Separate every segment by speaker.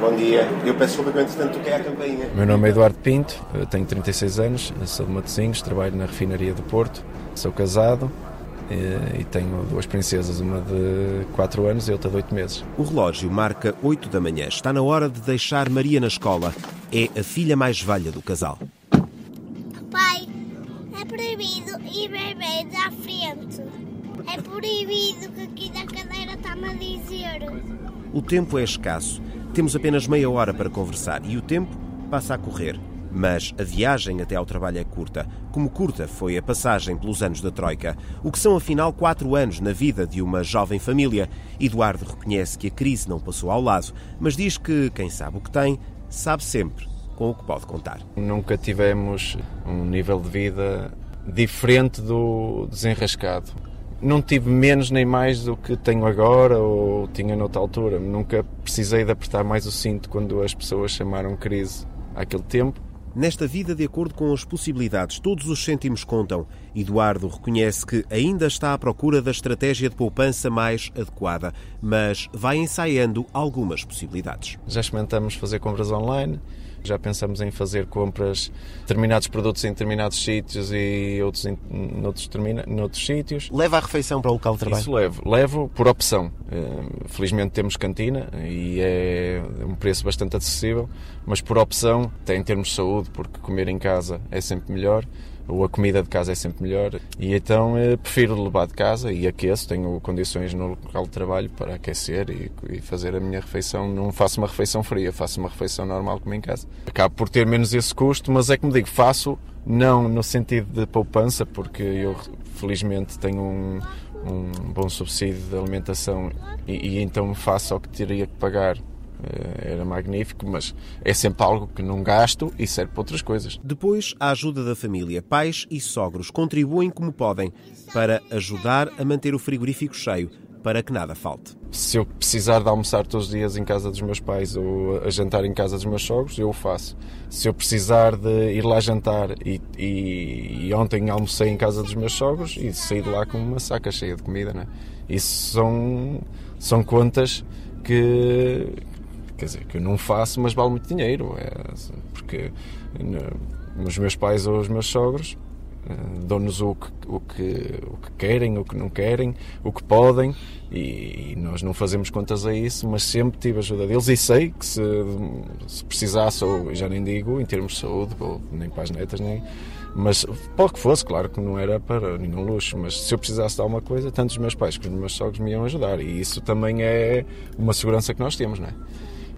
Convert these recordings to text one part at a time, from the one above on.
Speaker 1: Bom dia. Eu peço desculpa que eu entretanto toquei a campainha.
Speaker 2: Meu nome é Eduardo Pinto, tenho 36 anos, sou de Matosinhos, trabalho na refinaria do Porto, sou casado e tenho duas princesas, uma de 4 anos e outra de 8 meses.
Speaker 3: O relógio marca 8 da manhã. Está na hora de deixar Maria na escola. É a filha mais velha do casal.
Speaker 4: Pai, é proibido ir bebês à frente. É proibido que aqui na cadeira está-me a dizer.
Speaker 3: O tempo é escasso. Temos apenas meia hora para conversar e o tempo passa a correr. Mas a viagem até ao trabalho é curta, como curta foi a passagem pelos anos da Troika, o que são afinal quatro anos na vida de uma jovem família. Eduardo reconhece que a crise não passou ao lado, mas diz que quem sabe o que tem, sabe sempre com o que pode contar.
Speaker 2: Nunca tivemos um nível de vida diferente do desenrascado não tive menos nem mais do que tenho agora ou tinha noutra altura. Nunca precisei de apertar mais o cinto quando as pessoas chamaram crise àquele tempo.
Speaker 3: Nesta vida, de acordo com as possibilidades, todos os cêntimos contam. Eduardo reconhece que ainda está à procura da estratégia de poupança mais adequada, mas vai ensaiando algumas possibilidades.
Speaker 2: Já experimentamos fazer compras online, já pensamos em fazer compras, determinados produtos em determinados sítios e outros em noutros, termina, noutros sítios.
Speaker 3: Leva a refeição para o local de trabalho?
Speaker 2: Isso levo. Levo por opção. Eh, felizmente temos cantina e é um preço bastante acessível, mas por opção, até em termos de saúde, porque comer em casa é sempre melhor ou a comida de casa é sempre melhor. E então eh, prefiro levar de casa e aqueço, tenho condições no local de trabalho para aquecer e, e, fazer a minha refeição. Não faço uma refeição fria, faço uma refeição normal como em casa. Acabo por ter menos esse custo, mas é como digo, faço não no sentido de poupança, porque eu felizmente tenho um, um bom subsídio de alimentação e, e então faço o que teria que pagar era magnífico, mas é sempre algo que não gasto e serve para outras coisas.
Speaker 3: Depois, a ajuda da família. Pais e sogros contribuem como podem para ajudar a manter o frigorífico cheio, para que nada falte.
Speaker 2: Se eu precisar de almoçar todos os dias em casa dos meus pais ou a jantar em casa dos meus sogros, eu o faço. Se eu precisar de ir lá jantar e, e, e ontem almocei em casa dos meus sogros e saí de lá com uma saca cheia de comida, né? Isso são, são contas que, quer dizer, que eu não faço, mas vale muito dinheiro. É, porque os meus pais ou os meus sogros eh, dão-nos o que, o, que, o que querem, o que não querem, o que podem, e, nós não fazemos contas a isso, mas sempre tive a ajuda deles e sei que se, se precisasse, ou já nem digo, em termos de saúde, ou nem para as netas, nem. Mas pode que fosse, claro que não era para nenhum luxo, mas se eu precisasse de alguma coisa, tanto os meus pais como os meus sogros me iam ajudar, e isso também é uma segurança que nós temos, não é?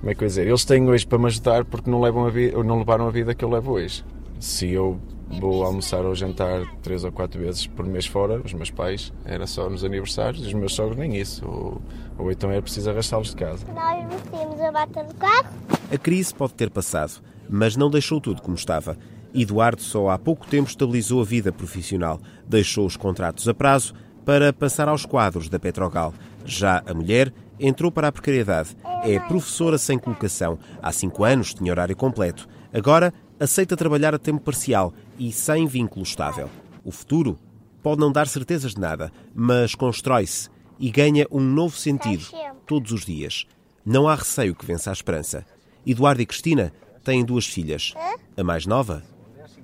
Speaker 2: Como é que eu dizer? Eles têm hoje para me ajudar porque não, levam a vida, não levaram a vida que eu levo hoje. Se eu vou almoçar ou jantar três ou quatro vezes por mês fora, os meus pais era só nos aniversários, os meus sogros nem isso. Ou, ou então era preciso arrastá-los de casa.
Speaker 4: Nós vestimos a bata do carro.
Speaker 3: A crise pode ter passado, mas não deixou tudo como estava. Eduardo só há pouco tempo estabilizou a vida profissional, deixou os contratos a prazo para passar aos quadros da Petrogal. Já a mulher entrou para a precariedade. É professora sem colocação. Há cinco anos tinha horário completo. Agora aceita trabalhar a tempo parcial e sem vínculo estável. O futuro pode não dar certezas de nada, mas constrói-se e ganha um novo sentido todos os dias. Não há receio que vença a esperança. Eduardo e Cristina têm duas filhas. A mais nova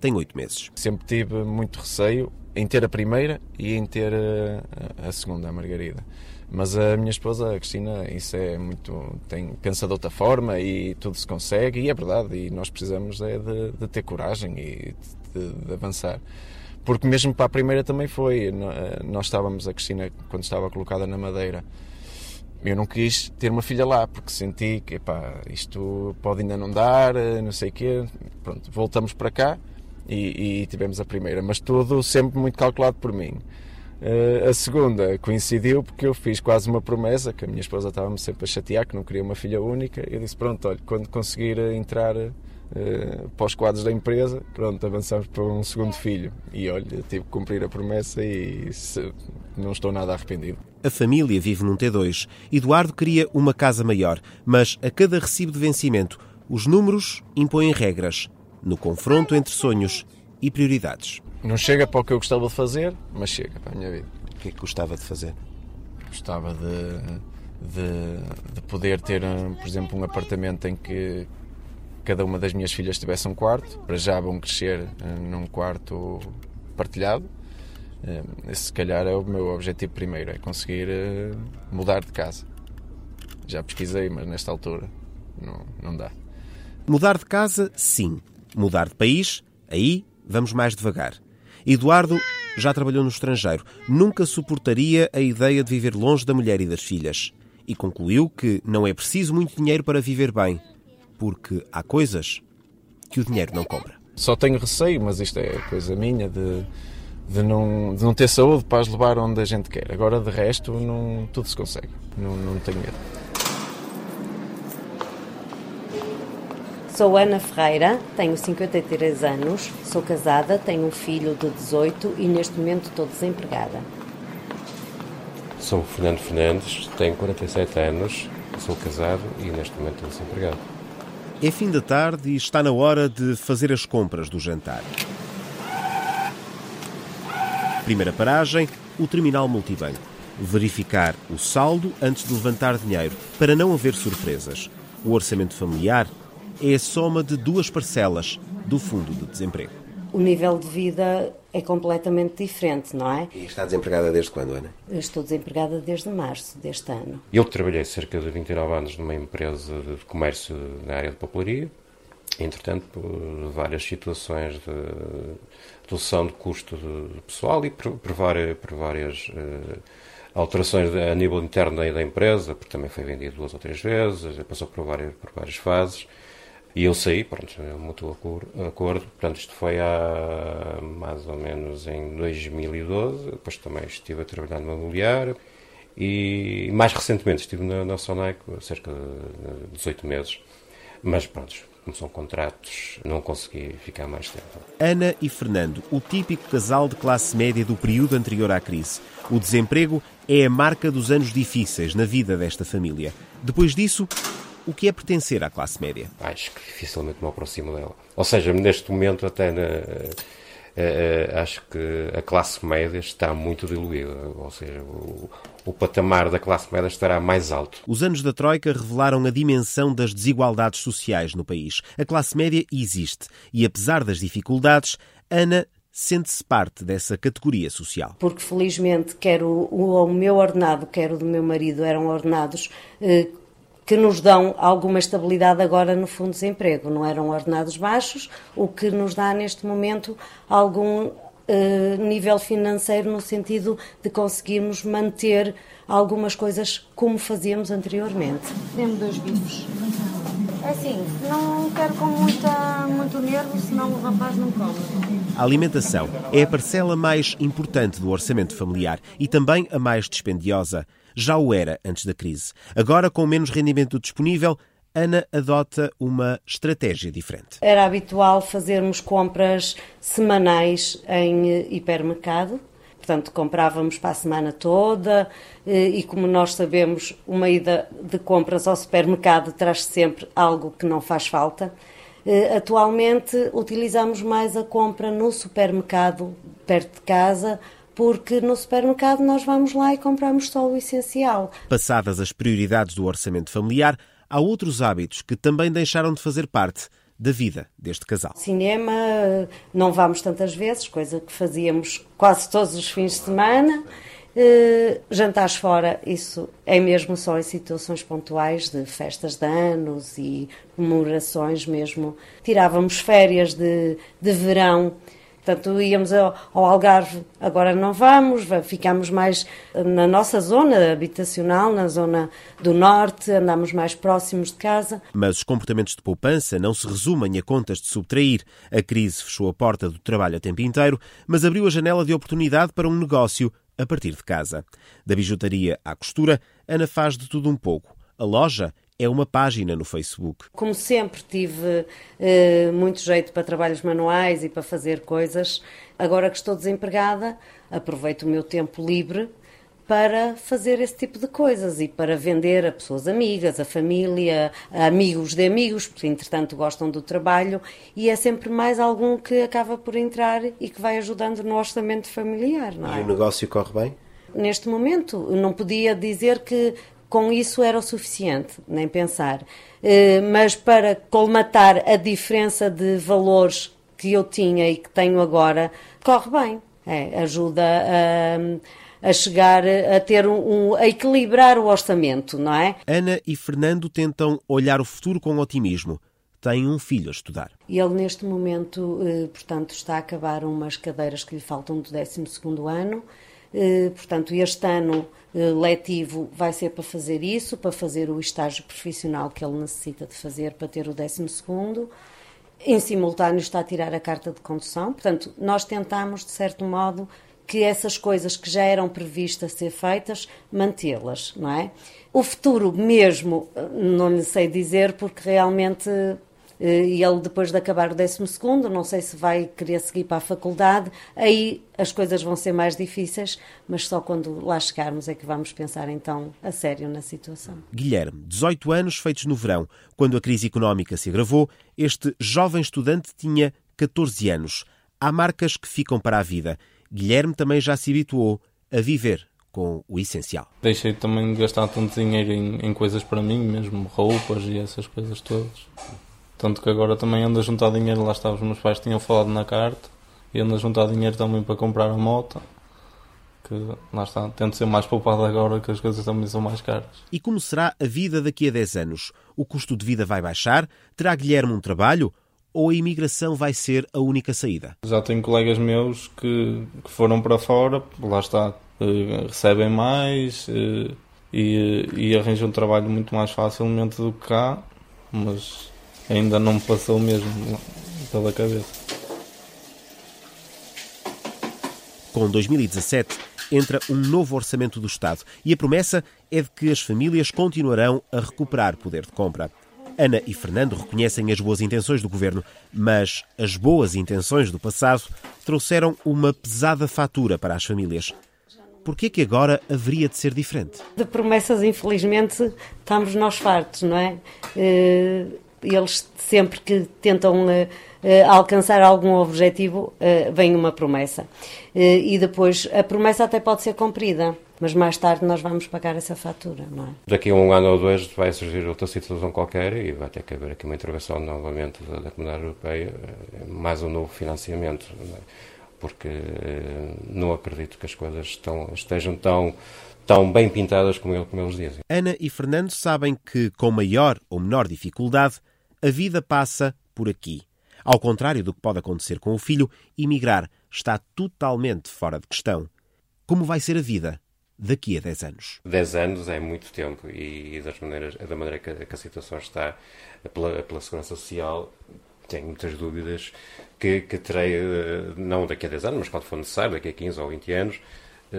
Speaker 3: tem oito meses.
Speaker 2: Sempre tive muito receio em ter a primeira e em ter a, a segunda, a Margarida. Mas a minha esposa, a Cristina, isso é muito. Tem, pensa de outra forma e tudo se consegue, e é verdade, e nós precisamos é de, de ter coragem e de, de, avançar. Porque mesmo para a primeira também foi. Nós estávamos, a Cristina, quando estava colocada na Madeira, eu não quis ter uma filha lá, porque senti que, epá, isto pode ainda não dar, não sei o quê. Pronto, voltamos para cá e, e tivemos a primeira, mas tudo sempre muito calculado por mim. Uh, a segunda coincidiu porque eu fiz quase uma promessa, que a minha esposa estava-me sempre a chatear, que não queria uma filha única. Eu disse: Pronto, olha, quando conseguir entrar uh, para os quadros da empresa, pronto, avançamos para um segundo filho. E olha, tive que cumprir a promessa e se, não estou nada arrependido.
Speaker 3: A família vive num T2. Eduardo queria uma casa maior, mas a cada recibo de vencimento, os números impõem regras no confronto entre sonhos e prioridades.
Speaker 2: Não chega para o que eu gostava de fazer, mas chega para a minha vida.
Speaker 3: O que é que gostava de fazer?
Speaker 2: Gostava de, de, de poder ter, por exemplo, um apartamento em que cada uma das minhas filhas tivesse um quarto. Para já vão crescer num quarto partilhado. Esse, se calhar, é o meu objetivo primeiro: é conseguir mudar de casa. Já pesquisei, mas nesta altura não, não dá.
Speaker 3: Mudar de casa, sim. Mudar de país, aí vamos mais devagar. Eduardo já trabalhou no estrangeiro. Nunca suportaria a ideia de viver longe da mulher e das filhas. E concluiu que não é preciso muito dinheiro para viver bem, porque há coisas que o dinheiro não compra.
Speaker 2: Só tenho receio, mas isto é coisa minha, de, de, não, de não ter saúde para as levar onde a gente quer. Agora, de resto, não, tudo se consegue. Não, não tenho medo.
Speaker 5: Sou Ana Ferreira, tenho 53 anos, sou casada, tenho um filho de 18 e neste momento estou desempregada.
Speaker 6: Sou Fernando Fernandes, tenho 47 anos, sou casado e neste momento estou desempregado.
Speaker 3: É fim da tarde e está na hora de fazer as compras do jantar. Primeira paragem, o terminal multibanco. Verificar o saldo antes de levantar dinheiro, para não haver surpresas. O orçamento familiar é a soma de duas parcelas do Fundo de Desemprego.
Speaker 5: O nível de vida é completamente diferente, não é?
Speaker 1: E está desempregada desde quando, Ana?
Speaker 5: Eu estou desempregada desde março deste ano.
Speaker 6: Eu trabalhei cerca de 29 anos numa empresa de comércio na área de papelaria. Entretanto, por várias situações de redução de custo de pessoal e por, por várias, por várias uh, alterações a nível interno da, da empresa, porque também foi vendido duas ou três vezes, passou por várias, por várias fases. E eu saí, pronto, é um mútuo acordo. Portanto, isto foi há mais ou menos em 2012. Depois também estive a trabalhar no imobiliário. E mais recentemente estive na, na Sonaic, cerca de 18 meses. Mas pronto, como são contratos, não consegui ficar mais tempo.
Speaker 3: Ana e Fernando, o típico casal de classe média do período anterior à crise. O desemprego é a marca dos anos difíceis na vida desta família. Depois disso, o que é pertencer à classe média?
Speaker 6: Acho que dificilmente me aproximo dela. Ou seja, neste momento até na, Uh, uh, acho que a classe média está muito diluída, ou seja, o, o, patamar da classe média estará mais alto.
Speaker 3: Os anos da Troika revelaram a dimensão das desigualdades sociais no país. A classe média existe e, apesar das dificuldades, Ana sente-se parte dessa categoria social.
Speaker 5: Porque, felizmente, quer o, o, o meu ordenado, quer o do meu marido, eram ordenados. Eh, que nos dão alguma estabilidade agora no fundo de desemprego. Não eram ordenados baixos, o que nos dá neste momento algum Uh, nível financeiro no sentido de conseguirmos manter algumas coisas como fazíamos anteriormente.
Speaker 7: Dê-me dois bifes. É assim, não quero com muita, muito nervo, senão o rapaz não come.
Speaker 3: A alimentação é a parcela mais importante do orçamento familiar e também a mais dispendiosa já o era antes da crise. Agora, com menos rendimento disponível, Ana adota uma estratégia diferente.
Speaker 5: Era habitual fazermos compras semanais em eh, hipermercado. Portanto, comprávamos para a semana toda eh, e, como nós sabemos, uma ida de compras ao supermercado traz sempre algo que não faz falta. Eh, atualmente, utilizamos mais a compra no supermercado perto de casa porque no supermercado nós vamos lá e compramos só o essencial.
Speaker 3: Passadas as prioridades do orçamento familiar, há outros hábitos que também deixaram de fazer parte da vida deste casal.
Speaker 5: Cinema não vamos tantas vezes, coisa que fazíamos quase todos os fins de semana. Uh, jantares fora, isso é mesmo só em situações pontuais de festas de anos e comemorações mesmo. Tirávamos férias de, de verão Portanto, íamos ao, Algarve, agora não vamos, ficamos mais na nossa zona habitacional, na zona do norte, andamos mais próximos de casa.
Speaker 3: Mas os comportamentos de poupança não se resumem a contas de subtrair. A crise fechou a porta do trabalho a tempo inteiro, mas abriu a janela de oportunidade para um negócio a partir de casa. Da bijutaria à costura, Ana faz de tudo um pouco. A loja é uma página no Facebook.
Speaker 5: Como sempre tive eh, muito jeito para trabalhos manuais e para fazer coisas, agora que estou desempregada, aproveito o meu tempo livre para fazer esse tipo de coisas e para vender a pessoas amigas, a família, a amigos de amigos, porque entretanto gostam do trabalho e é sempre mais algum que acaba por entrar e que vai ajudando no orçamento familiar. Não é?
Speaker 1: E o negócio corre bem?
Speaker 5: Neste momento, não podia dizer que com isso era o suficiente, nem pensar. Uh, mas para colmatar a diferença de valores que eu tinha e que tenho agora, corre bem. É, ajuda a, a, chegar a ter um, um, a equilibrar o orçamento, não é?
Speaker 3: Ana e Fernando tentam olhar o futuro com otimismo. Têm um filho a estudar.
Speaker 5: Ele, neste momento, eh, portanto, está a acabar umas cadeiras que lhe faltam do 12 ano. Eh, portanto, este ano eh, letivo vai ser para fazer isso, para fazer o estágio profissional que ele necessita de fazer para ter o 12 segundo em simultâneo está a tirar a carta de condução. Portanto, nós tentamos, de certo modo, que essas coisas que já eram previstas ser feitas, mantê-las, não é? O futuro mesmo, não lhe sei dizer, porque realmente eh, e ele depois de acabar o 12 não sei se vai querer seguir para a faculdade, aí as coisas vão ser mais difíceis, mas só quando lá chegarmos é que vamos pensar então a sério na situação.
Speaker 3: Guilherme, 18 anos feitos no verão, quando a crise económica se agravou, este jovem estudante tinha 14 anos. Há marcas que ficam para a vida. Guilherme também já se habituou a viver com o essencial.
Speaker 8: Deixei também de gastar tanto dinheiro em, em coisas para mim, mesmo roupas e essas coisas todas. Tanto que agora também ando a juntar dinheiro, lá está, os meus pais tinham falado na carta, e ando a juntar dinheiro também para comprar a moto. Que lá está, tento ser mais poupado agora que as coisas também são mais caras.
Speaker 3: E como será a vida daqui a 10 anos? O custo de vida vai baixar? Terá Guilherme um trabalho? Ou a imigração vai ser a única saída?
Speaker 8: Já tenho colegas meus que, que foram para fora, lá está, eh, recebem mais eh, e, e arranjam um trabalho muito mais facilmente do que cá, mas ainda não me passou mesmo pela cabeça.
Speaker 3: Com 2017 entra um novo orçamento do Estado e a promessa é de que as famílias continuarão a recuperar poder de compra. Ana e Fernando reconhecem as boas intenções do governo, mas as boas intenções do passado trouxeram uma pesada fatura para as famílias. Por que que agora haveria de ser diferente?
Speaker 5: De promessas, infelizmente, estamos nós fartos, não é? Eles sempre que tentam uh, uh, alcançar algum objetivo, uh, vem uma promessa. e depois a promessa até pode ser cumprida, mas mais tarde nós vamos pagar essa fatura, não é?
Speaker 6: Daqui a um ano ou dois vai surgir outra situação qualquer e vai ter que haver aqui uma intervenção novamente da, da Comunidade Europeia, mais um novo financiamento, não é? porque não acredito que as coisas estão, estejam tão tão bem pintadas como, como eles dizem.
Speaker 3: Ana e Fernando sabem que, com maior ou menor dificuldade, a vida passa por aqui. Ao contrário do que pode acontecer com o filho, emigrar está totalmente fora de questão. Como vai ser a vida daqui a 10 anos?
Speaker 6: 10 anos é muito tempo e, das maneiras, da maneira que a, que a situação está pela, pela Segurança Social, tenho muitas dúvidas que, que terei, eh, não daqui a 10 anos, mas quando for necessário, daqui a 15 ou 20 anos,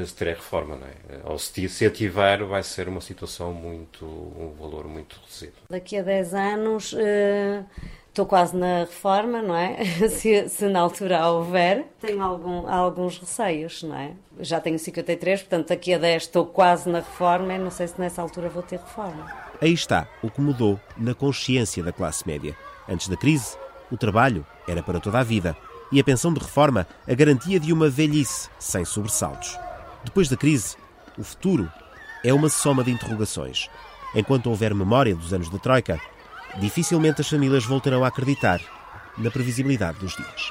Speaker 6: se terá reforma, não é? Eh, ou se, se ativar, vai ser uma situação muito, um valor muito reduzido.
Speaker 5: Daqui a 10 anos uh, estou quase na reforma, não é? se, se, na altura houver, tenho algum, alguns receios, não é? Já tenho 53, portanto daqui a 10 estou quase na reforma e não sei se nessa altura vou ter reforma.
Speaker 3: Aí está o que mudou na consciência da classe média. Antes da crise, o trabalho era para toda a vida e a pensão de reforma a garantia de uma velhice sem sobressaltos. Depois da crise, o futuro é uma soma de interrogações. Enquanto houver memória dos anos da Troika, dificilmente as famílias voltarão a acreditar na previsibilidade dos dias.